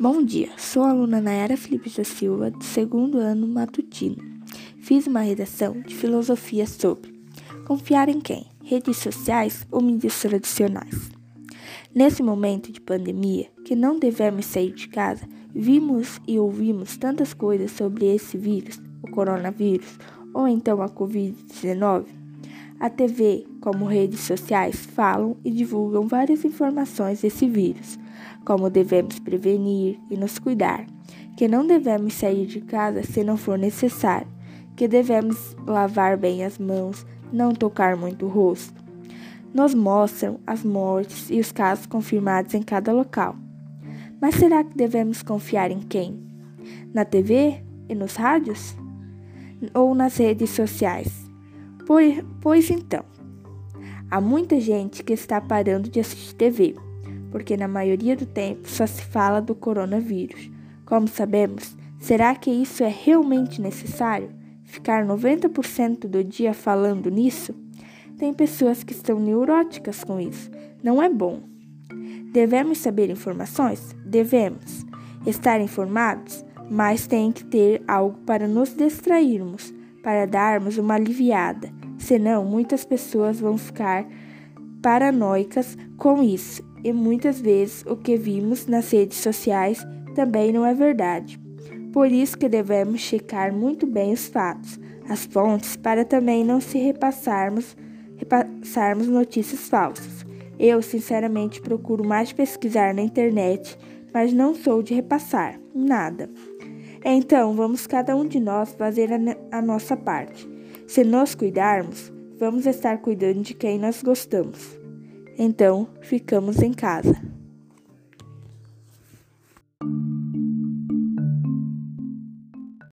Bom dia, sou a aluna Nayara Felipe da Silva, do segundo ano matutino. Fiz uma redação de filosofia sobre confiar em quem? Redes sociais ou mídias tradicionais? Nesse momento de pandemia, que não devemos sair de casa, vimos e ouvimos tantas coisas sobre esse vírus, o coronavírus, ou então a Covid-19. A TV, como redes sociais, falam e divulgam várias informações desse vírus como devemos prevenir e nos cuidar, que não devemos sair de casa se não for necessário, que devemos lavar bem as mãos, não tocar muito o rosto. Nos mostram as mortes e os casos confirmados em cada local. Mas será que devemos confiar em quem? Na TV e nos rádios? Ou nas redes sociais? Pois, pois então, há muita gente que está parando de assistir TV porque na maioria do tempo só se fala do coronavírus. Como sabemos, será que isso é realmente necessário? Ficar 90% do dia falando nisso? Tem pessoas que estão neuróticas com isso. Não é bom. Devemos saber informações? Devemos. Estar informados? Mas tem que ter algo para nos distrairmos, para darmos uma aliviada. Senão, muitas pessoas vão ficar paranoicas com isso e muitas vezes o que vimos nas redes sociais também não é verdade. Por isso que devemos checar muito bem os fatos, as fontes, para também não se repassarmos, repassarmos notícias falsas. Eu, sinceramente, procuro mais pesquisar na internet, mas não sou de repassar nada. Então, vamos cada um de nós fazer a, a nossa parte. Se nos cuidarmos, vamos estar cuidando de quem nós gostamos. Então, ficamos em casa.